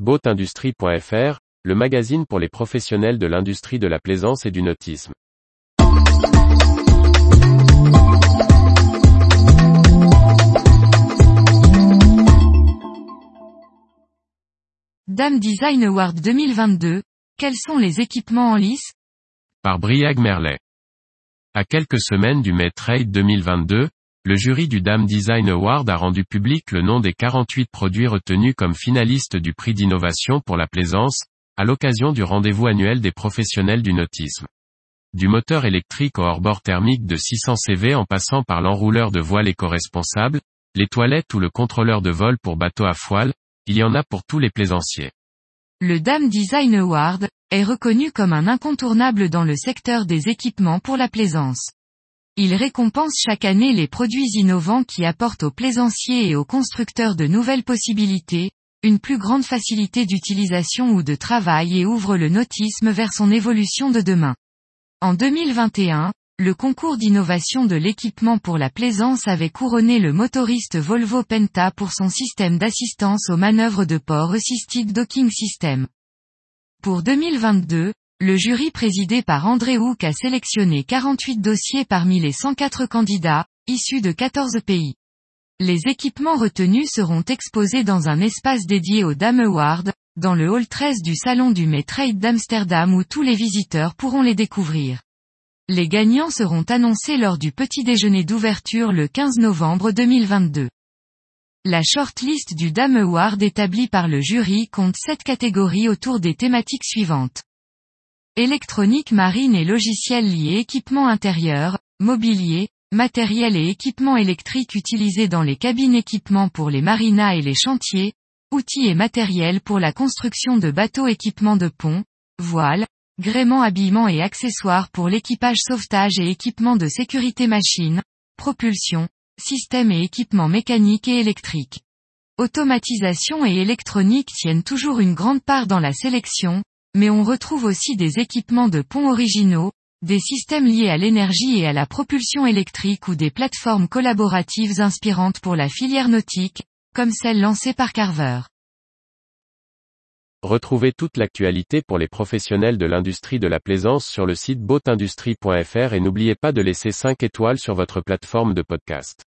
Boatindustrie.fr, le magazine pour les professionnels de l'industrie de la plaisance et du nautisme. Dame Design Award 2022, quels sont les équipements en lice? Par Briag Merlet. À quelques semaines du May Trade 2022, le jury du Dame Design Award a rendu public le nom des 48 produits retenus comme finalistes du prix d'innovation pour la plaisance, à l'occasion du rendez-vous annuel des professionnels du nautisme. Du moteur électrique au hors-bord thermique de 600 CV en passant par l'enrouleur de voile éco-responsable, les toilettes ou le contrôleur de vol pour bateau à foile, il y en a pour tous les plaisanciers. Le Dame Design Award est reconnu comme un incontournable dans le secteur des équipements pour la plaisance. Il récompense chaque année les produits innovants qui apportent aux plaisanciers et aux constructeurs de nouvelles possibilités, une plus grande facilité d'utilisation ou de travail et ouvre le nautisme vers son évolution de demain. En 2021, le concours d'innovation de l'équipement pour la plaisance avait couronné le motoriste Volvo Penta pour son système d'assistance aux manœuvres de port Assisted Docking System. Pour 2022, le jury présidé par André Hook a sélectionné 48 dossiers parmi les 104 candidats, issus de 14 pays. Les équipements retenus seront exposés dans un espace dédié au Dame Award, dans le hall 13 du salon du May Trade d'Amsterdam où tous les visiteurs pourront les découvrir. Les gagnants seront annoncés lors du petit déjeuner d'ouverture le 15 novembre 2022. La shortlist du Dame Award établie par le jury compte 7 catégories autour des thématiques suivantes. Électronique marine et logiciels liés équipements intérieurs, mobilier, matériel et équipements électriques utilisés dans les cabines équipements pour les marinas et les chantiers, outils et matériel pour la construction de bateaux équipements de pont, voiles, gréement habillement et accessoires pour l'équipage sauvetage et équipements de sécurité machine, propulsion, système et équipements mécaniques et électriques. Automatisation et électronique tiennent toujours une grande part dans la sélection, mais on retrouve aussi des équipements de pont originaux, des systèmes liés à l'énergie et à la propulsion électrique ou des plateformes collaboratives inspirantes pour la filière nautique, comme celle lancée par Carver. Retrouvez toute l'actualité pour les professionnels de l'industrie de la plaisance sur le site boatindustrie.fr et n'oubliez pas de laisser 5 étoiles sur votre plateforme de podcast.